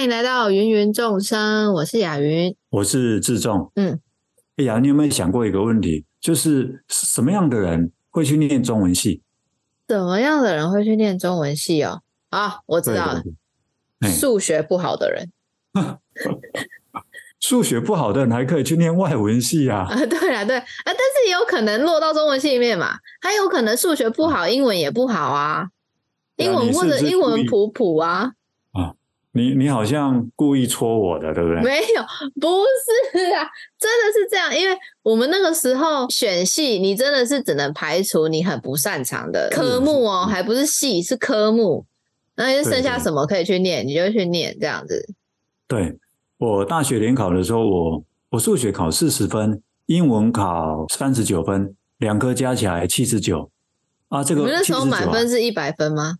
欢迎来到芸芸众生，我是雅云，我是志仲。嗯，哎呀，你有没有想过一个问题，就是什么样的人会去念中文系？什么样的人会去念中文系哦？啊，我知道了，数学不好的人。数学不好的人还可以去念外文系啊？啊，对啊，对啊，但是也有可能落到中文系里面嘛，还有可能数学不好，英文也不好啊。英文或者英文普普啊，啊，你你好像故意戳我的，对不对？没有，不是啊，真的是这样，因为我们那个时候选系，你真的是只能排除你很不擅长的科目哦，还不是系，是科目，那就剩下什么可以去念，你就去念这样子。对，我大学联考的时候，我我数学考四十分，英文考三十九分，两科加起来七十九啊。这个79，你们那时候满分是一百分吗？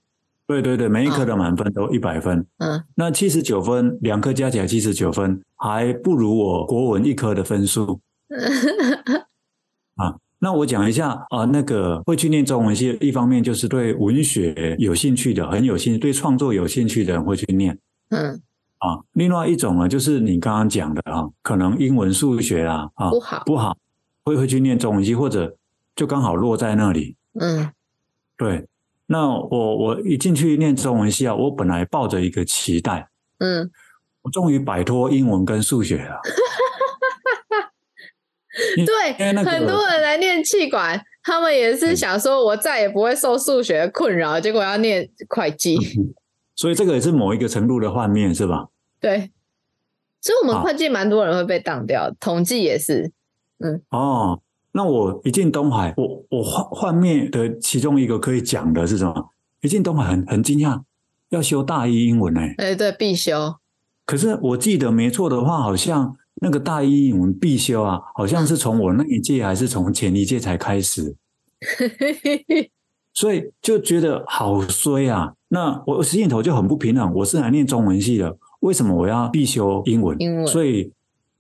对对对，每一科的满分都一百分。嗯，那七十九分，两科加起来七十九分，还不如我国文一科的分数。啊，那我讲一下啊，那个会去念中文系，一方面就是对文学有兴趣的，很有兴趣，对创作有兴趣的人会去念。嗯，啊，另外一种呢，就是你刚刚讲的啊，可能英文、数学啊，啊不好不好，会会去念中文系，或者就刚好落在那里。嗯，对。那我我一进去念中文系啊，我本来抱着一个期待，嗯，我终于摆脱英文跟数学了。对，那个、很多人来念气管，他们也是想说，我再也不会受数学困扰，结果要念会计。所以这个也是某一个程度的幻灭，是吧？对，所以我们会计蛮多人会被当掉，统计也是，嗯，哦。那我一进东海，我我幻幻灭的其中一个可以讲的是什么？一进东海很很惊讶，要修大一英文呢、欸。哎，对，必修。可是我记得没错的话，好像那个大一英文必修啊，好像是从我那一届还是从前一届才开始。所以就觉得好衰啊！那我心里头就很不平衡。我是来念中文系的，为什么我要必修英文？英文。所以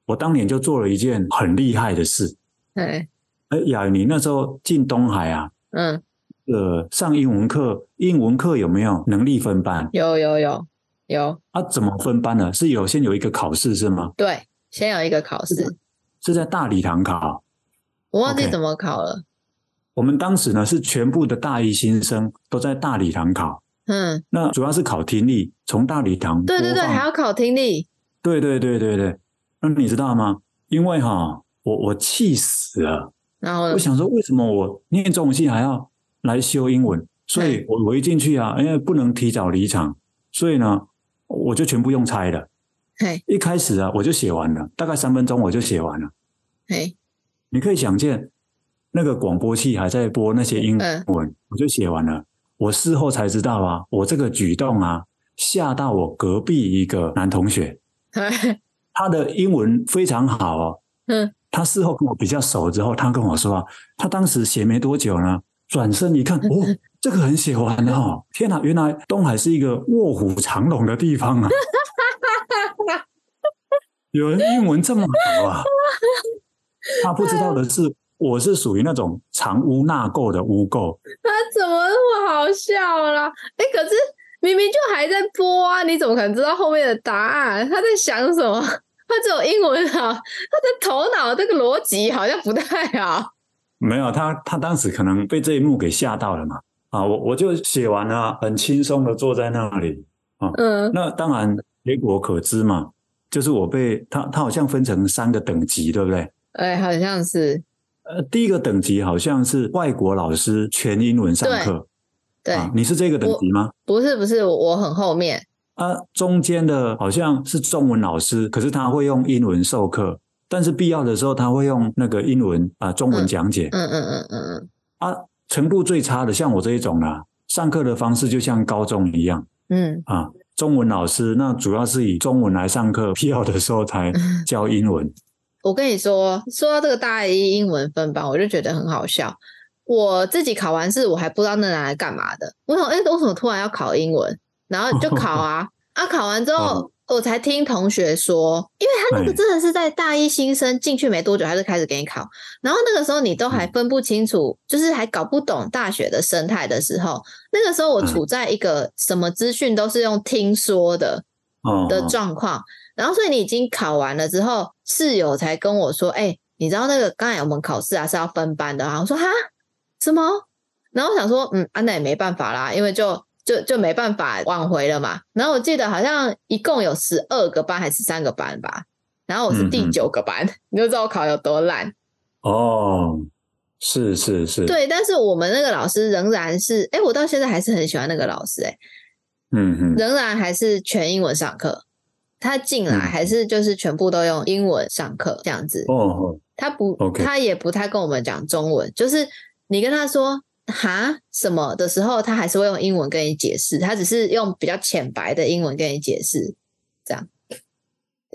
我当年就做了一件很厉害的事。对。哎，雅云，你那时候进东海啊？嗯，呃，上英文课，英文课有没有能力分班？有有有有。啊，怎么分班呢？是有先有一个考试是吗？对，先有一个考试，是在大礼堂考。我忘记怎么考了。Okay. 我们当时呢是全部的大一新生都在大礼堂考。嗯，那主要是考听力，从大礼堂。对对对，还要考听力。对对对对对，那你知道吗？因为哈，我我气死了。然后我想说，为什么我念中文系还要来修英文？所以我我一进去啊，因为不能提早离场，所以呢，我就全部用猜的。嘿，一开始啊，我就写完了，大概三分钟我就写完了。嘿，你可以想见，那个广播器还在播那些英文，我就写完了。我事后才知道啊，我这个举动啊，吓到我隔壁一个男同学，他的英文非常好哦。嗯。他事后跟我比较熟之后，他跟我说，他当时写没多久呢，转身一看，哦，这个很写完了！天哪，原来东海是一个卧虎藏龙的地方啊！有人英文这么好啊！他不知道的是，我是属于那种藏污纳垢的污垢。他怎么那么好笑啦？哎，可是明明就还在播啊，你怎么可能知道后面的答案？他在想什么？他只有英文好，他的头脑这个逻辑好像不太好。没有，他他当时可能被这一幕给吓到了嘛。啊，我我就写完了，很轻松的坐在那里。啊，嗯，那当然结果可知嘛，就是我被他他好像分成三个等级，对不对？哎，好像是。呃，第一个等级好像是外国老师全英文上课。对，啊，你是这个等级吗？不是不是，我很后面。啊，中间的好像是中文老师，可是他会用英文授课，但是必要的时候他会用那个英文啊中文讲解。嗯嗯嗯嗯嗯。啊，程度最差的像我这一种啦，上课的方式就像高中一样。嗯。啊，中文老师那主要是以中文来上课，必要的时候才 教英文。我跟你说，说到这个大一英文分班，我就觉得很好笑。我自己考完试，我还不知道那拿来干嘛的。我想，哎，为什么突然要考英文？然后就 考啊啊！考完之后，我才听同学说，因为他那个真的是在大一新生进去没多久，他就开始给你考。然后那个时候你都还分不清楚，就是还搞不懂大学的生态的时候，那个时候我处在一个什么资讯都是用听说的，的状况。哦、然后，所以你已经考完了之后，室友才跟我说：“哎、欸，你知道那个刚才我们考试啊是要分班的啊。”我说：“哈，什么？”然后我想说：“嗯，啊，那也没办法啦，因为就就就没办法挽回了嘛。”然后我记得好像一共有十二个班还是三个班吧。然后我是第九个班，嗯、你就知道我考有多烂。哦。是是是，对，但是我们那个老师仍然是，哎，我到现在还是很喜欢那个老师，哎，嗯嗯，仍然还是全英文上课，他进来还是就是全部都用英文上课这样子，哦哦，他不.他也不太跟我们讲中文，就是你跟他说哈什么的时候，他还是会用英文跟你解释，他只是用比较浅白的英文跟你解释，这样。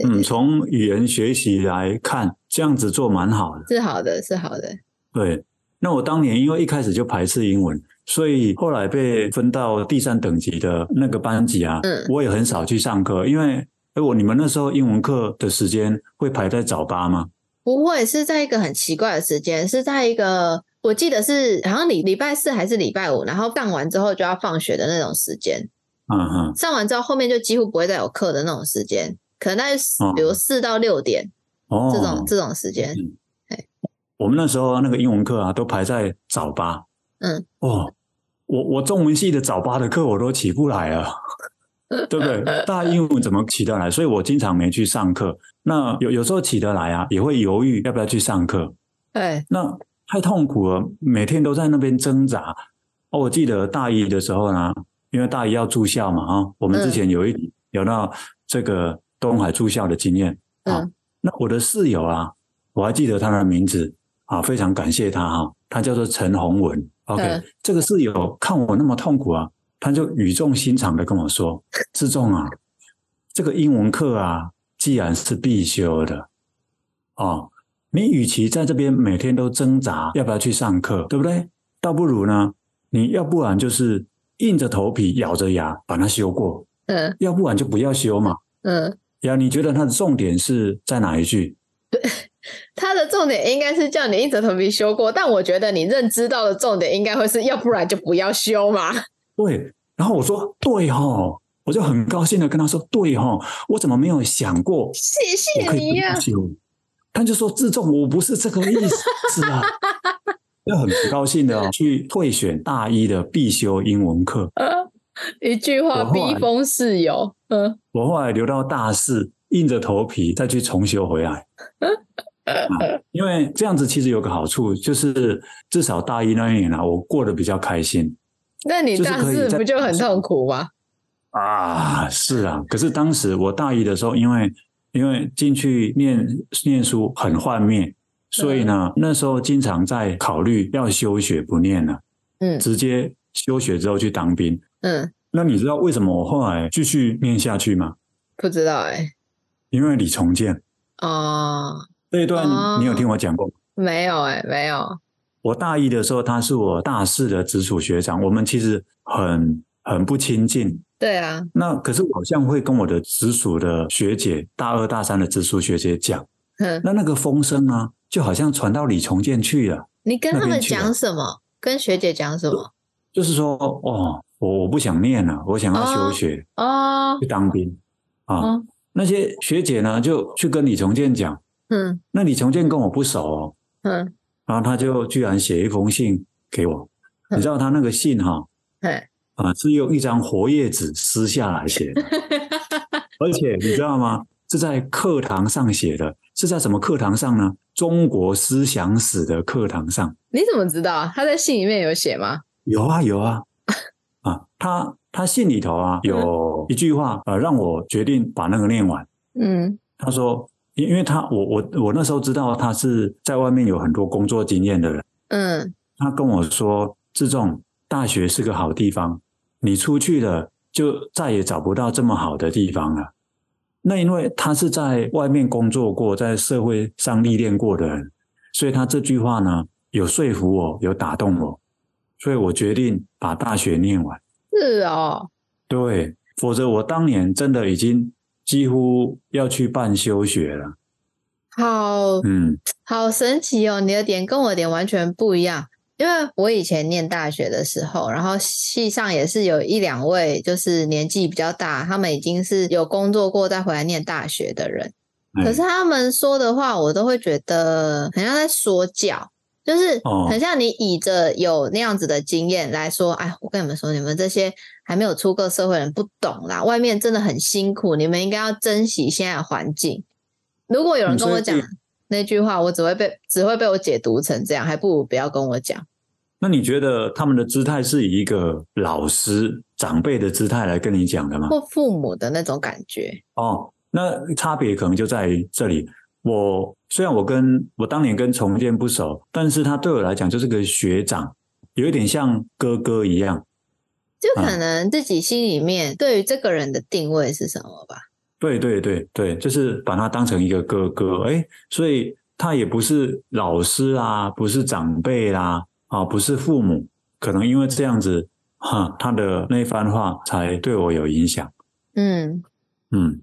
嗯，从语言学习来看，这样子做蛮好的，是好的，是好的。对，那我当年因为一开始就排斥英文，所以后来被分到第三等级的那个班级啊，嗯，我也很少去上课，因为哎，我你们那时候英文课的时间会排在早八吗？不会，是在一个很奇怪的时间，是在一个我记得是好像礼礼拜四还是礼拜五，然后上完之后就要放学的那种时间。嗯哼，上完之后后面就几乎不会再有课的那种时间，可能在比如四到六点，哦，这种这种时间。嗯我们那时候那个英文课啊，都排在早八。嗯，哦，我我中文系的早八的课我都起不来了，对不对？大英文怎么起得来？所以我经常没去上课。那有有时候起得来啊，也会犹豫要不要去上课。对，那太痛苦了，每天都在那边挣扎。哦，我记得大一的时候呢，因为大一要住校嘛，啊，我们之前有一有到这个东海住校的经验啊。嗯，那我的室友啊，我还记得他的名字。啊，非常感谢他哈，他叫做陈宏文。OK，、嗯、这个室友看我那么痛苦啊，他就语重心长的跟我说：“志仲啊，这个英文课啊，既然是必修的，哦，你与其在这边每天都挣扎要不要去上课，对不对？倒不如呢，你要不然就是硬着头皮咬着牙把它修过，嗯，要不然就不要修嘛，嗯。呀，你觉得它的重点是在哪一句？对。它的重点应该是叫你硬着头皮修过，但我觉得你认知到的重点应该会是要不然就不要修嘛。对，然后我说对哦，我就很高兴的跟他说对哦，我怎么没有想过？谢谢你呀、啊。他就说自重，我不是这个意思啊，就很不高兴的去退选大一的必修英文课。呃，一句话逼疯室友。嗯，我后来留到大四，硬着头皮再去重修回来。啊，因为这样子其实有个好处，就是至少大一那一年啊，我过得比较开心。那你大四不就很痛苦吗？啊，是啊。可是当时我大一的时候，因为因为进去念念书很幻灭，所以呢，那时候经常在考虑要休学不念了，嗯，直接休学之后去当兵。嗯，那你知道为什么我后来继续念下去吗？不知道哎、欸，因为李重建。哦。这一段你有听我讲过吗？哦，没有哎、欸，没有。我大一的时候，他是我大四的直属学长，我们其实很很不亲近。对啊。那可是我好像会跟我的直属的学姐，大二大三的直属学姐讲。嗯。那那个风声呢，就好像传到李重建去了。你跟他们讲什么？跟学姐讲什么？就是说，哦，我我不想念了，我想要休学哦，去当兵啊。哦。那些学姐呢，就去跟李重建讲。嗯，那李重建跟我不熟哦，嗯，然后他就居然写一封信给我，嗯、你知道他那个信哈、哦，对，啊是用一张活页纸撕下来写的，而且你知道吗？是在课堂上写的，是在什么课堂上呢？中国思想史的课堂上。你怎么知道？他在信里面有写吗？有啊有啊，啊，他他信里头啊有一句话，呃，让我决定把那个念完。嗯，他说。因因为他我我我那时候知道他是在外面有很多工作经验的人，嗯，他跟我说，志仲，大学是个好地方，你出去了就再也找不到这么好的地方了。那因为他是在外面工作过，在社会上历练过的人，所以他这句话呢有说服我，有打动我，所以我决定把大学念完。是哦，对，否则我当年真的已经。几乎要去办休学了，好，嗯，好神奇哦！你的点跟我的点完全不一样。因为我以前念大学的时候，然后系上也是有一两位，就是年纪比较大，他们已经是有工作过再回来念大学的人。可是他们说的话，我都会觉得很像在说教，就是很像你倚着有那样子的经验来说，哎，我跟你们说，你们这些还没有出过社会人不懂啦，外面真的很辛苦，你们应该要珍惜现在的环境。如果有人跟我讲。那句话我只会被只会被我解读成这样，还不如不要跟我讲。那你觉得他们的姿态是以一个老师长辈的姿态来跟你讲的吗？或父母的那种感觉？哦，那差别可能就在于这里。我虽然我跟我当年跟重建不熟，但是他对我来讲就是个学长，有一点像哥哥一样。就可能自己心里面对于这个人的定位是什么吧。对对对对，就是把他当成一个哥哥，哎，所以他也不是老师啊，不是长辈啦，啊，不是父母，可能因为这样子，哈，他的那番话才对我有影响。嗯嗯，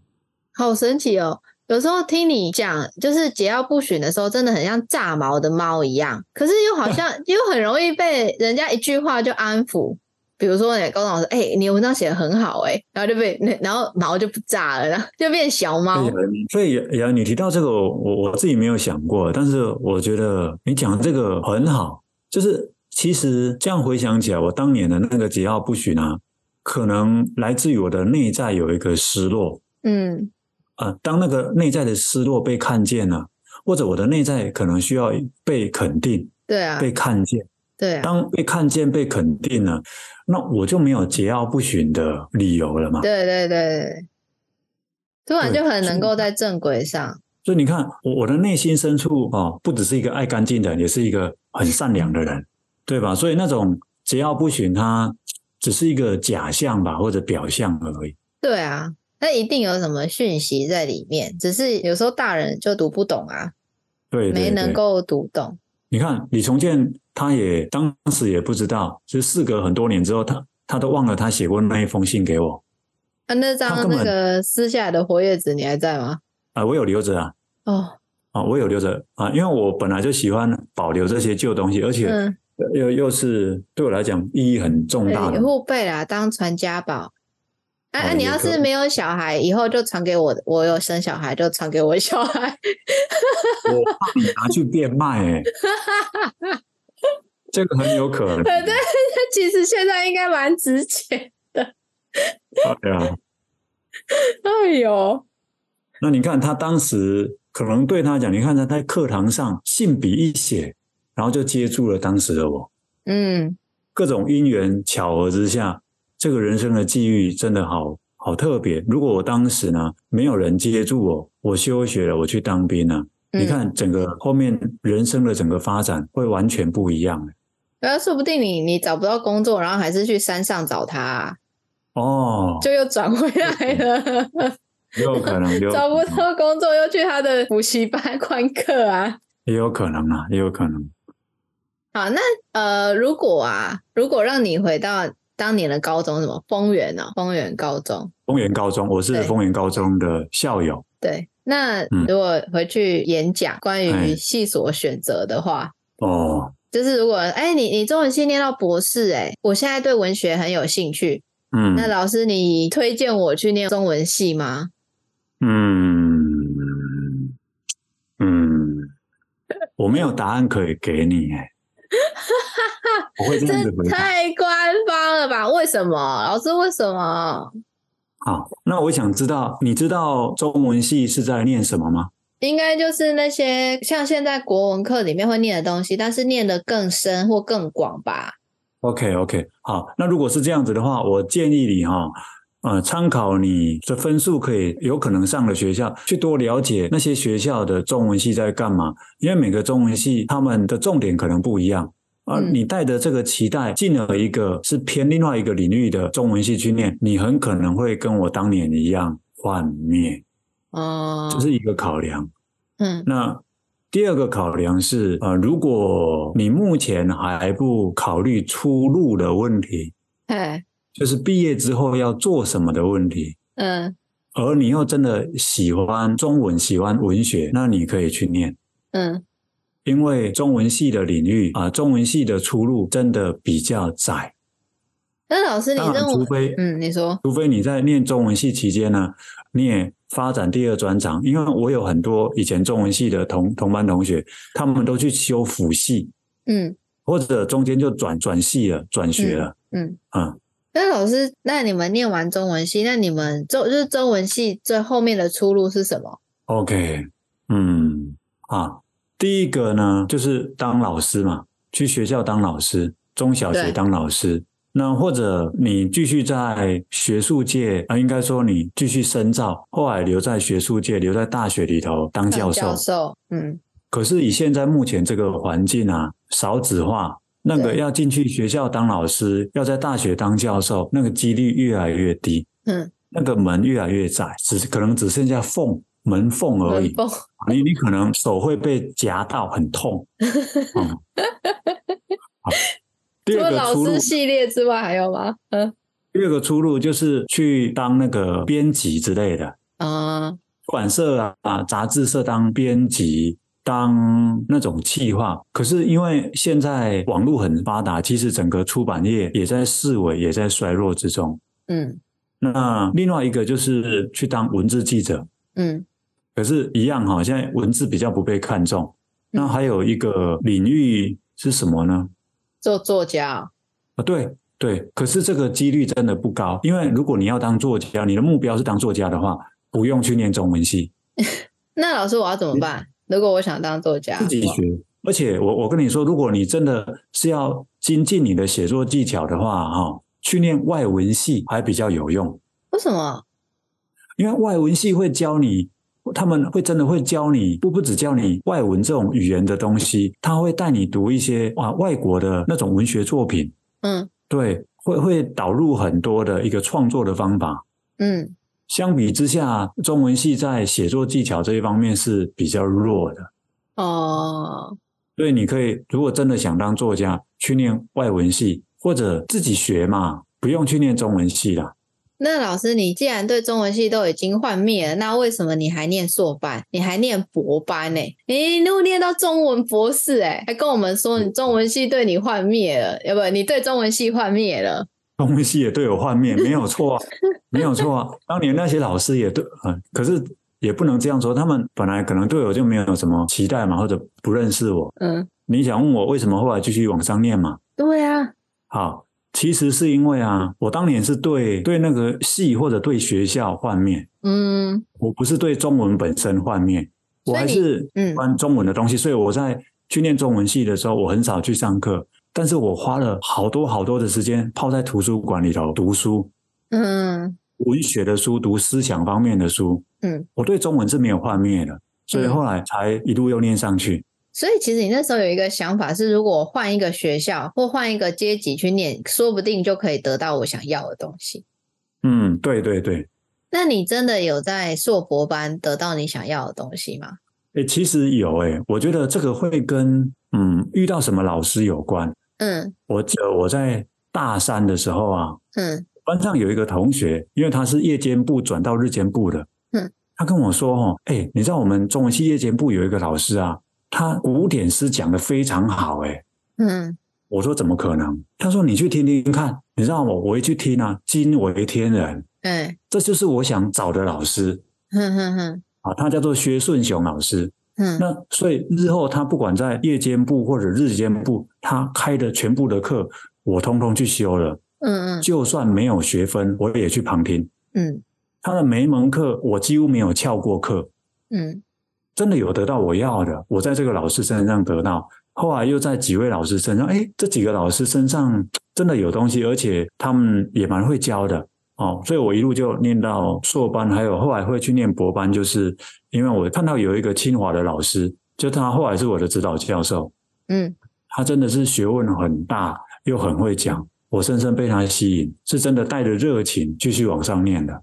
好神奇哦！有时候听你讲，就是桀骜不驯的时候，真的很像炸毛的猫一样，可是又好像 又很容易被人家一句话就安抚。比如说，高中老师，哎、欸，你文章写得很好，哎，然后就被那，然后毛就不炸了，然后就变小猫。所以，呀，你提到这个，我我自己没有想过，但是我觉得你讲这个很好。就是其实这样回想起来，我当年的那个桀骜不驯啊，可能来自于我的内在有一个失落。嗯，啊、呃，当那个内在的失落被看见了，或者我的内在可能需要被肯定，对啊，被看见。对、啊，当被看见、被肯定了，那我就没有桀骜不驯的理由了嘛？对对对，突然就很能够在正轨上。所以你看，我我的内心深处哦，不只是一个爱干净的人，也是一个很善良的人，对吧？所以那种桀骜不驯，它只是一个假象吧，或者表象而已。对啊，那一定有什么讯息在里面，只是有时候大人就读不懂啊，对，对，对，没能够读懂。你看李重建。他也当时也不知道，就是事隔很多年之后，他他都忘了他写过那一封信给我。啊，那张那个撕下来的活页纸你还在吗？啊，我有留着啊。哦，啊，我有留着啊，因为我本来就喜欢保留这些旧东西，而且又、嗯、又是对我来讲意义很重大的。护贝啦，当传家宝。哎、啊，啊、你要是没有小孩，以后就传给我。我有生小孩，就传给我小孩。我怕你拿去变卖、欸，哎。这个很有可能。对 对，其实现在应该蛮值钱的。对啊。哎呦，那你看他当时可能对他讲，你看他在课堂上信笔一写，然后就接住了当时的我。嗯。各种因缘巧合之下，这个人生的际遇真的好好特别。如果我当时呢，没有人接住我，我休学了，我去当兵了，嗯、你看整个后面人生的整个发展会完全不一样。然后说不定你你找不到工作，然后还是去山上找他，啊，哦，就又转回来了。有可能，找不到工作又去他的补习班 观课啊，也有可能啊，也有可能。好，那呃，如果啊，如果让你回到当年的高中，什么丰原呢？丰原高中，丰原高中，我是丰原高中的校友。对，对，那如果回去演讲关于系所选择的话，嗯、哦。就是如果哎、欸，你你中文系念到博士，哎，我现在对文学很有兴趣，嗯，那老师你推荐我去念中文系吗？嗯嗯，我没有答案可以给你，哎，我会这样子回答。太官方了吧？为什么？老师为什么？好，那我想知道，你知道中文系是在念什么吗？应该就是那些像现在国文课里面会念的东西，但是念得更深或更广吧。OK OK，好，那如果是这样子的话，我建议你哈，呃，参考你的分数可以有可能上的学校，去多了解那些学校的中文系在干嘛，因为每个中文系他们的重点可能不一样，而你带着这个期待进了一个是偏另外一个领域的中文系去念，你很可能会跟我当年一样幻灭。哦，这是一个考量。嗯，那第二个考量是，呃，如果你目前还不考虑出路的问题，哎，就是毕业之后要做什么的问题，嗯，而你又真的喜欢中文、喜欢文学，那你可以去念，嗯，因为中文系的领域啊，中文系的出路真的比较窄。那老师，你认为？除非嗯，你说，除非你在念中文系期间呢，你也发展第二专长。因为我有很多以前中文系的同同班同学，他们都去修辅系，嗯，或者中间就转转系了，转学了，嗯嗯。那、嗯、老师，那你们念完中文系，那你们中就是中文系最后面的出路是什么？OK，嗯啊，第一个呢就是当老师嘛，去学校当老师，中小学当老师。那或者你继续在学术界啊，应该说你继续深造，后来留在学术界，留在大学里头当教授。教授，嗯。可是以现在目前这个环境啊，少子化，那个要进去学校当老师，要在大学当教授，那个几率越来越低。嗯。那个门越来越窄，只可能只剩下缝门缝而已。你你可能手会被夹到，很痛。嗯。好。除了老师系列之外，还有吗？嗯，第二个出路就是去当那个编辑之类的啊，出版社啊，杂志社当编辑，当那种企划。可是因为现在网络很发达，其实整个出版业也在式微，也在衰弱之中。嗯，那另外一个就是去当文字记者。嗯，可是，一样哈，现在文字比较不被看重。那还有一个领域是什么呢？做作家啊，对对，可是这个几率真的不高，因为如果你要当作家，你的目标是当作家的话，不用去念中文系。那老师，我要怎么办？如果我想当作家，自己学。而且我我跟你说，如果你真的是要精进你的写作技巧的话，哈，去念外文系还比较有用。为什么？因为外文系会教你。他们会真的会教你，不不只教你外文这种语言的东西，他会带你读一些啊外国的那种文学作品。嗯，对，会会导入很多的一个创作的方法。嗯，相比之下，中文系在写作技巧这一方面是比较弱的。哦，所以你可以，如果真的想当作家，去念外文系或者自己学嘛，不用去念中文系啦。那老师，你既然对中文系都已经幻灭了，那为什么你还念硕班？你还念博班呢？你如果念到中文博士，哎，还跟我们说你中文系对你幻灭了，要不你对中文系幻灭了？中文系也对我幻灭，没有错啊，没有错啊。当年那些老师也对，嗯，可是也不能这样说，他们本来可能对我就没有什么期待嘛，或者不认识我。嗯，你想问我为什么后来继续往上念嘛？对啊，好。其实是因为啊，我当年是对对那个系或者对学校幻灭，嗯，我不是对中文本身幻灭，我还是嗯。关中文的东西，所以我在去念中文系的时候，我很少去上课，但是我花了好多好多的时间泡在图书馆里头读书，嗯，文学的书，读思想方面的书，嗯，我对中文是没有幻灭的，所以后来才一路又念上去。所以其实你那时候有一个想法是，如果我换一个学校或换一个阶级去念，说不定就可以得到我想要的东西。嗯，对对对。那你真的有在硕博班得到你想要的东西吗？诶，其实有诶，我觉得这个会跟嗯遇到什么老师有关。嗯，我记得我在大三的时候啊，嗯，班上有一个同学，因为他是夜间部转到日间部的，嗯，他跟我说哦，诶，你知道我们中文系夜间部有一个老师啊。他古典诗讲的非常好，哎，嗯，我说怎么可能？他说你去听听看，你知道吗？我一去听啊，惊为天人，嗯，这就是我想找的老师，哼哼哼，啊，他叫做薛顺雄老师，嗯，那所以日后他不管在夜间部或者日间部，他开的全部的课，我通通去修了，嗯嗯，就算没有学分，我也去旁听，嗯，他的每一门课我几乎没有翘过课，嗯。真的有得到我要的，我在这个老师身上得到，后来又在几位老师身上，哎，这几个老师身上真的有东西，而且他们也蛮会教的。哦，所以我一路就念到硕班，还有后来会去念博班，就是因为我看到有一个清华的老师，就他后来是我的指导教授，嗯，他真的是学问很大，又很会讲，我深深被他吸引，是真的带着热情继续往上念的。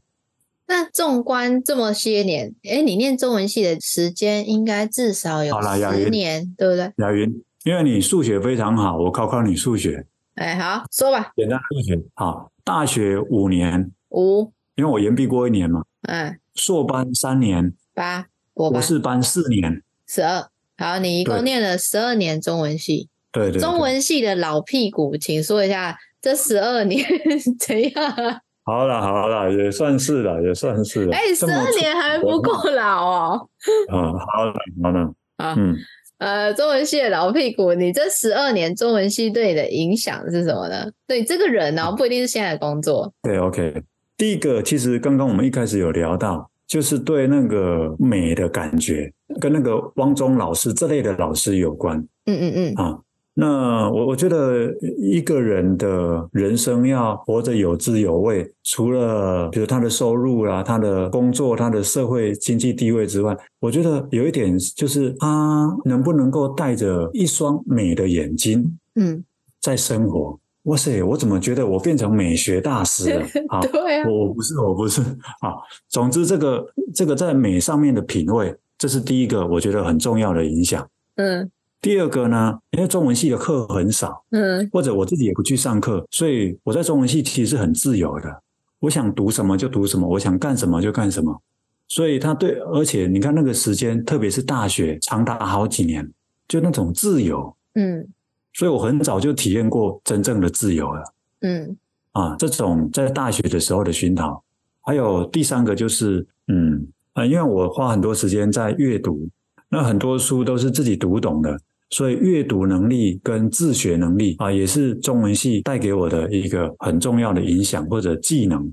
那纵观这么些年，哎，你念中文系的时间应该至少有十年，对不对？雅云，因为你数学非常好，我考考你数学。哎，好，说吧。简单数学，好，大学五年，五，因为我延毕过一年嘛。哎，硕班三年，八，博士班四年，十二。好，你一共念了十二年中文系，对对，对，中文系的老屁股，请说一下这十二年 怎样？好了好了，也算是了，也算是了。哎，十二年还不够老哦。嗯，好了好了，啊，嗯，呃，中文系的老屁股，你这十二年中文系对你的影响是什么呢？对这个人呢，不一定是现在的工作。对，OK，第一个其实刚刚我们一开始有聊到，就是对那个美的感觉，跟那个汪中老师这类的老师有关。嗯嗯嗯，啊。那我我觉得一个人的人生要活得有滋有味，除了比如他的收入啊、他的工作、他的社会经济地位之外，我觉得有一点就是他能不能够带着一双美的眼睛，嗯，在生活。嗯、哇塞，我怎么觉得我变成美学大师了？啊，对啊，我我不是我不是啊。总之，这个这个在美上面的品味，这是第一个我觉得很重要的影响。嗯。第二个呢，因为中文系的课很少，嗯，或者我自己也不去上课，所以我在中文系其实是很自由的，我想读什么就读什么，我想干什么就干什么。所以他对，而且你看那个时间，特别是大学，长达好几年，就那种自由，嗯，所以我很早就体验过真正的自由了，嗯，啊，这种在大学的时候的熏陶，还有第三个就是，嗯，啊，因为我花很多时间在阅读，那很多书都是自己读懂的。所以阅读能力跟自学能力啊，也是中文系带给我的一个很重要的影响或者技能。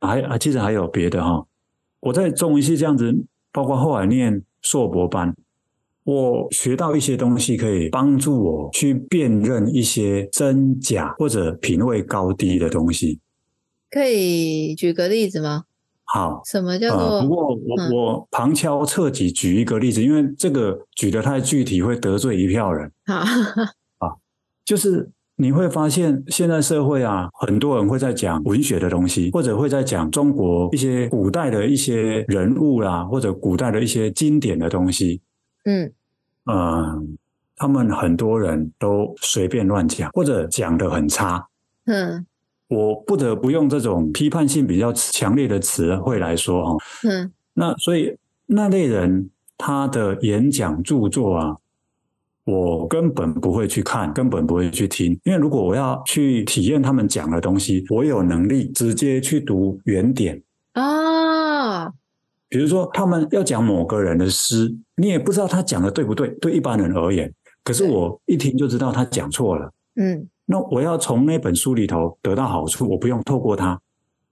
还啊，其实还有别的哈。我在中文系这样子，包括后来念硕博班，我学到一些东西，可以帮助我去辨认一些真假或者品味高低的东西。可以举个例子吗？好，什么叫做？呃、不过我、嗯、我旁敲侧击举一个例子，因为这个举得太具体会得罪一票人。好，啊，就是你会发现现在社会啊，很多人会在讲文学的东西，或者会在讲中国一些古代的一些人物啦，或者古代的一些经典的东西。嗯嗯、呃，他们很多人都随便乱讲，或者讲的很差。嗯。我不得不用这种批判性比较强烈的词汇来说哈，嗯，那所以那类人他的演讲著作啊，我根本不会去看，根本不会去听，因为如果我要去体验他们讲的东西，我有能力直接去读原点。啊，比如说他们要讲某个人的诗，你也不知道他讲的对不对，对一般人而言，可是我一听就知道他讲错了，嗯。那我要从那本书里头得到好处，我不用透过它，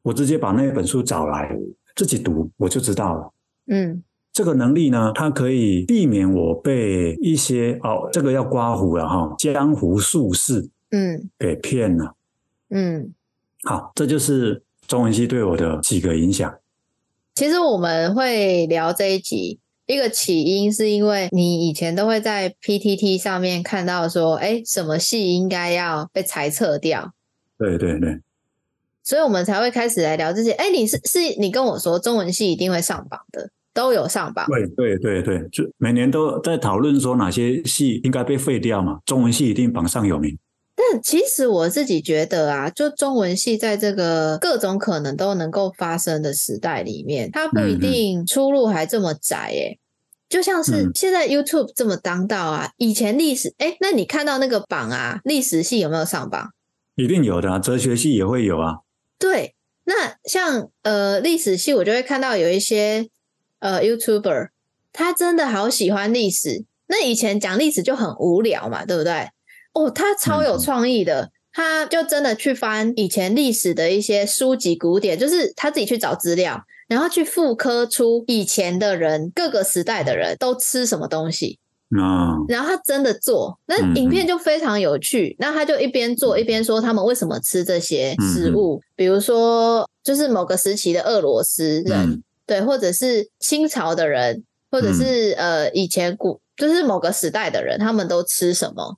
我直接把那本书找来自己读，我就知道了。嗯，这个能力呢，它可以避免我被一些哦，这个要刮胡了哈，江湖术士嗯给骗了。嗯，好，这就是中文系对我的几个影响。其实我们会聊这一集。一个起因是因为你以前都会在 PTT 上面看到说，哎，什么戏应该要被裁撤掉？对对对，所以我们才会开始来聊这些。哎，你是是你跟我说中文系一定会上榜的，都有上榜。对对对对，就每年都在讨论说哪些系应该被废掉嘛，中文系一定榜上有名。但其实我自己觉得啊，就中文系在这个各种可能都能够发生的时代里面，它不一定出路还这么窄耶、欸、就像是现在 YouTube 这么当道啊，以前历史诶那你看到那个榜啊，历史系有没有上榜？一定有的啊，哲学系也会有啊。对，那像呃历史系，我就会看到有一些呃 YouTuber，他真的好喜欢历史。那以前讲历史就很无聊嘛，对不对？哦，他超有创意的，他就真的去翻以前历史的一些书籍古典，就是他自己去找资料，然后去复刻出以前的人各个时代的人都吃什么东西。嗯，然后他真的做，那影片就非常有趣。那他就一边做一边说他们为什么吃这些食物，比如说就是某个时期的俄罗斯人，对，或者是清朝的人，或者是呃以前古就是某个时代的人，他们都吃什么。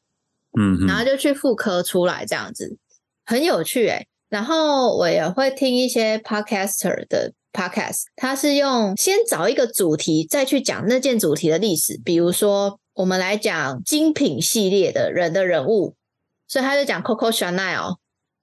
嗯，然后就去妇科出来，这样子很有趣诶。然后我也会听一些 podcaster 的 podcast，他是用先找一个主题，再去讲那件主题的历史。比如说，我们来讲精品系列的人的人物，所以他就讲 Coco Chanel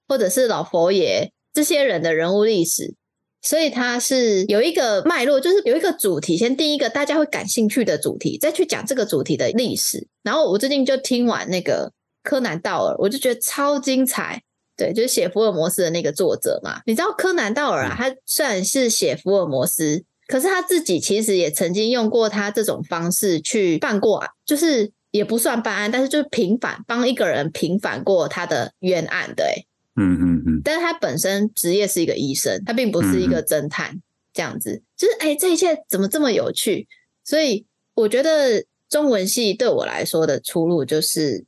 或者是老佛爷这些人的人物历史。所以他是有一个脉络，就是有一个主题，先定一个大家会感兴趣的主题，再去讲这个主题的历史。然后我最近就听完那个柯南道尔，我就觉得超精彩。对，就是写福尔摩斯的那个作者嘛。你知道柯南道尔啊，他虽然是写福尔摩斯，可是他自己其实也曾经用过他这种方式去办过，就是也不算办案，但是就是平反，帮一个人平反过他的冤案的。哎。嗯嗯嗯，但是他本身职业是一个医生，他并不是一个侦探，嗯、这样子，就是哎，这一切怎么这么有趣？所以我觉得中文系对我来说的出路，就是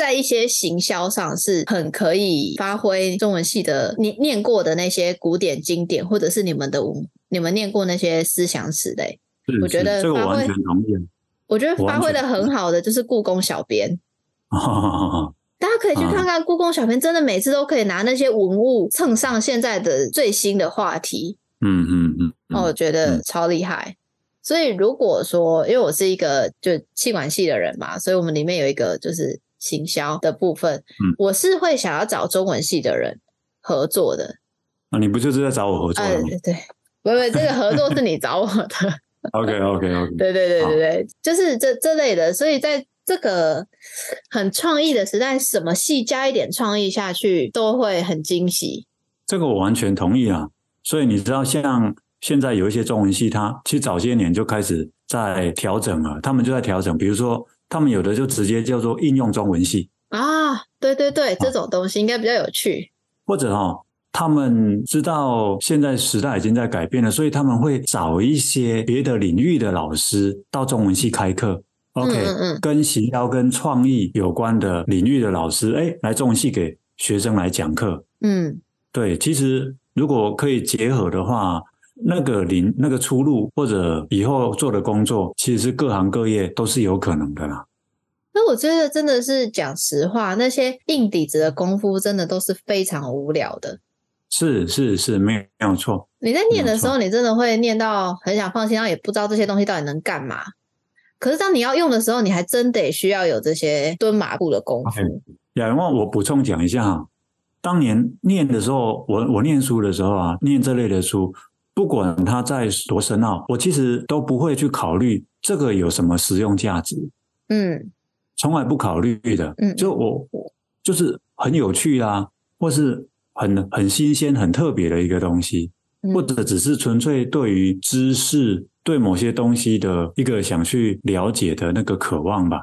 在一些行销上是很可以发挥中文系的你念过的那些古典经典，或者是你们的你们念过那些思想史类。我觉得发挥，这个我完全同意。我觉得发挥的很好的就是故宫小编。大家可以去看看故宫小编，真的每次都可以拿那些文物蹭上现在的最新的话题。嗯嗯嗯，那我觉得超厉害。所以如果说，因为我是一个就气管系的人嘛，所以我们里面有一个就是行销的部分。嗯，我是会想要找中文系的人合作的。啊，你不就是在找我合作吗？对对，不不，这个合作是你找我的。OK OK OK，对对对对对，就是这这类的。所以在这个很创意的时代，什么戏加一点创意下去，都会很惊喜。这个我完全同意啊！所以你知道，像现在有一些中文系，它其实早些年就开始在调整了。他们就在调整，比如说，他们有的就直接叫做应用中文系啊。对对对，这种东西应该比较有趣。或者哈、哦，他们知道现在时代已经在改变了，所以他们会找一些别的领域的老师到中文系开课。OK，嗯嗯，跟行销跟创意有关的领域的老师，哎，来中文系给学生来讲课。嗯，对，其实如果可以结合的话，那个领那个出路或者以后做的工作，其实是各行各业都是有可能的啦。那我觉得真的是讲实话，那些硬底子的功夫，真的都是非常无聊的。是是是，没有没有错。你在念的时候，你真的会念到很想放弃，然后也不知道这些东西到底能干嘛。可是当你要用的时候，你还真得需要有这些蹲马步的功夫。亚元旺，我补充讲一下哈，当年念的时候，我我念书的时候啊，念这类的书，不管它在多深奥，我其实都不会去考虑这个有什么实用价值。嗯，从来不考虑的。嗯，就我就是很有趣啊，或是很很新鲜、很特别的一个东西，或者只是纯粹对于知识。对某些东西的一个想去了解的那个渴望吧，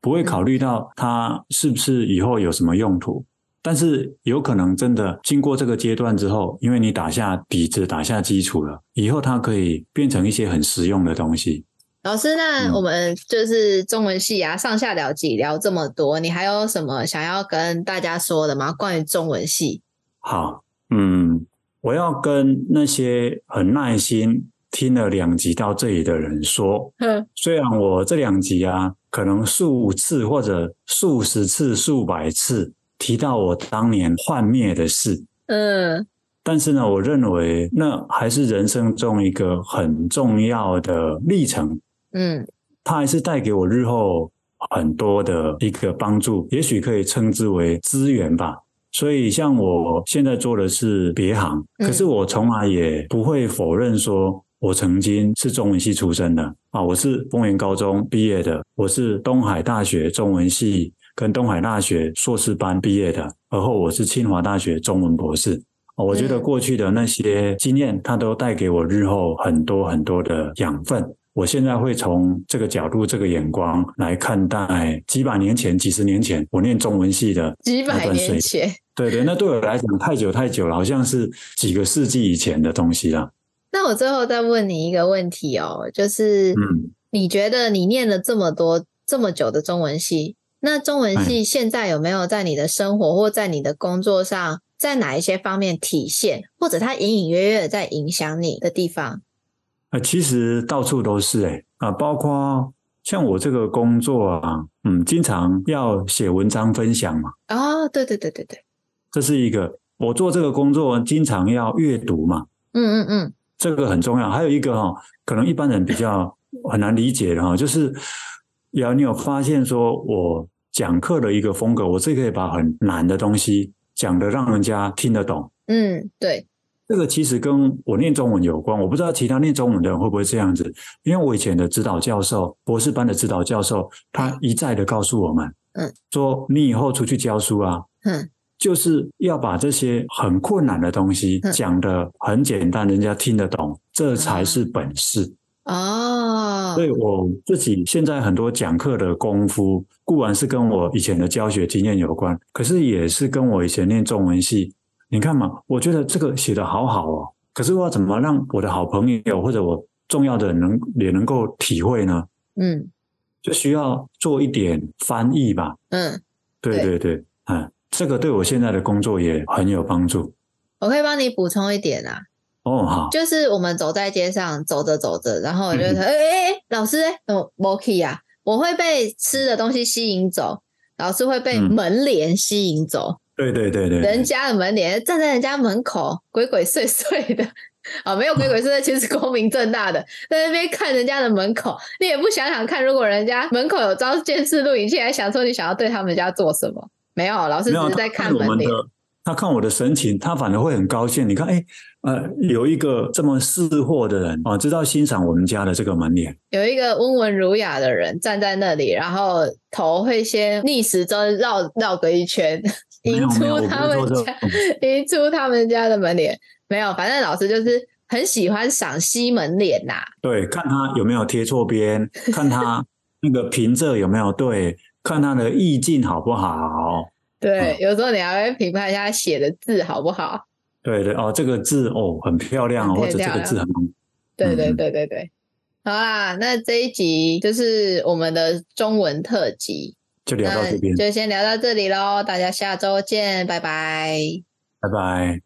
不会考虑到它是不是以后有什么用途，但是有可能真的经过这个阶段之后，因为你打下底子、打下基础了，以后它可以变成一些很实用的东西。老师，那我们就是中文系啊，上下聊几聊这么多，你还有什么想要跟大家说的吗？关于中文系？好，嗯，我要跟那些很耐心。听了两集到这里的人说，嗯，虽然我这两集啊，可能数次或者数十次、数百次提到我当年幻灭的事，嗯，但是呢，我认为那还是人生中一个很重要的历程，嗯，它还是带给我日后很多的一个帮助，也许可以称之为资源吧。所以，像我现在做的是别行，可是我从来也不会否认说。我曾经是中文系出身的啊，我是丰原高中毕业的，我是东海大学中文系跟东海大学硕士班毕业的，而后我是清华大学中文博士。我觉得过去的那些经验，它都带给我日后很多很多的养分。我现在会从这个角度、这个眼光来看待几百年前、几十年前我念中文系的几百年前，对对，那对我来讲太久太久了，好像是几个世纪以前的东西了。那我最后再问你一个问题哦，就是，你觉得你念了这么多这么久的中文系，那中文系现在有没有在你的生活或在你的工作上，在哪一些方面体现，或者它隐隐约约的在影响你的地方？啊，其实到处都是哎，啊，包括像我这个工作啊，嗯，经常要写文章分享嘛。哦，对对对对对，这是一个我做这个工作经常要阅读嘛。嗯嗯嗯。这个很重要，还有一个哈，可能一般人比较很难理解的哈，就是要你有发现说，我讲课的一个风格，我是可以把很难的东西讲得让人家听得懂。嗯，对。这个其实跟我念中文有关，我不知道其他念中文的人会不会这样子。因为我以前的指导教授，博士班的指导教授，他一再的告诉我们，嗯，说你以后出去教书啊，嗯，就是要把这些很困难的东西讲得很简单，人家听得懂，这才是本事。哦，所以我自己现在很多讲课的功夫，固然是跟我以前的教学经验有关，可是也是跟我以前念中文系。你看嘛，我觉得这个写的好好哦，可是我要怎么让我的好朋友或者我重要的人能也能够体会呢？嗯，就需要做一点翻译吧。嗯，对对对，嗯，这个对我现在的工作也很有帮助。我可以帮你补充一点啊。哦，好，就是我们走在街上，走着走着，然后我就说，哎哎哎，老师，我，Moki 啊，我会被吃的东西吸引走，老师会被门帘吸引走。对对对对，人家的门帘站在人家门口，鬼鬼祟祟的，啊，没有鬼鬼祟祟，其实光明正大的，在那边看人家的门口，你也不想想看，如果人家门口有装监视录影器，还想说你想要对他们家做什么？没有，老师只是在看门帘。他看我的神情，他反而会很高兴。你看，哎，呃，有一个这么识货的人啊，知道欣赏我们家的这个门帘。有一个温文儒雅的人站在那里，然后头会先逆时针绕绕个一圈，迎出他们家，迎出他们家的门帘。没有，反正老师就是很喜欢赏析门脸呐。对，看他有没有贴错边，看他那个平仄有没有对，看他的意境好不好。对，有时候你还会评判一下写的字好不好？对对哦，这个字哦很漂亮哦，或者这个字很……对对对对对，好啦，那这一集就是我们的中文特辑，就聊到这边，就先聊到这里喽，大家下周见，拜拜，拜拜。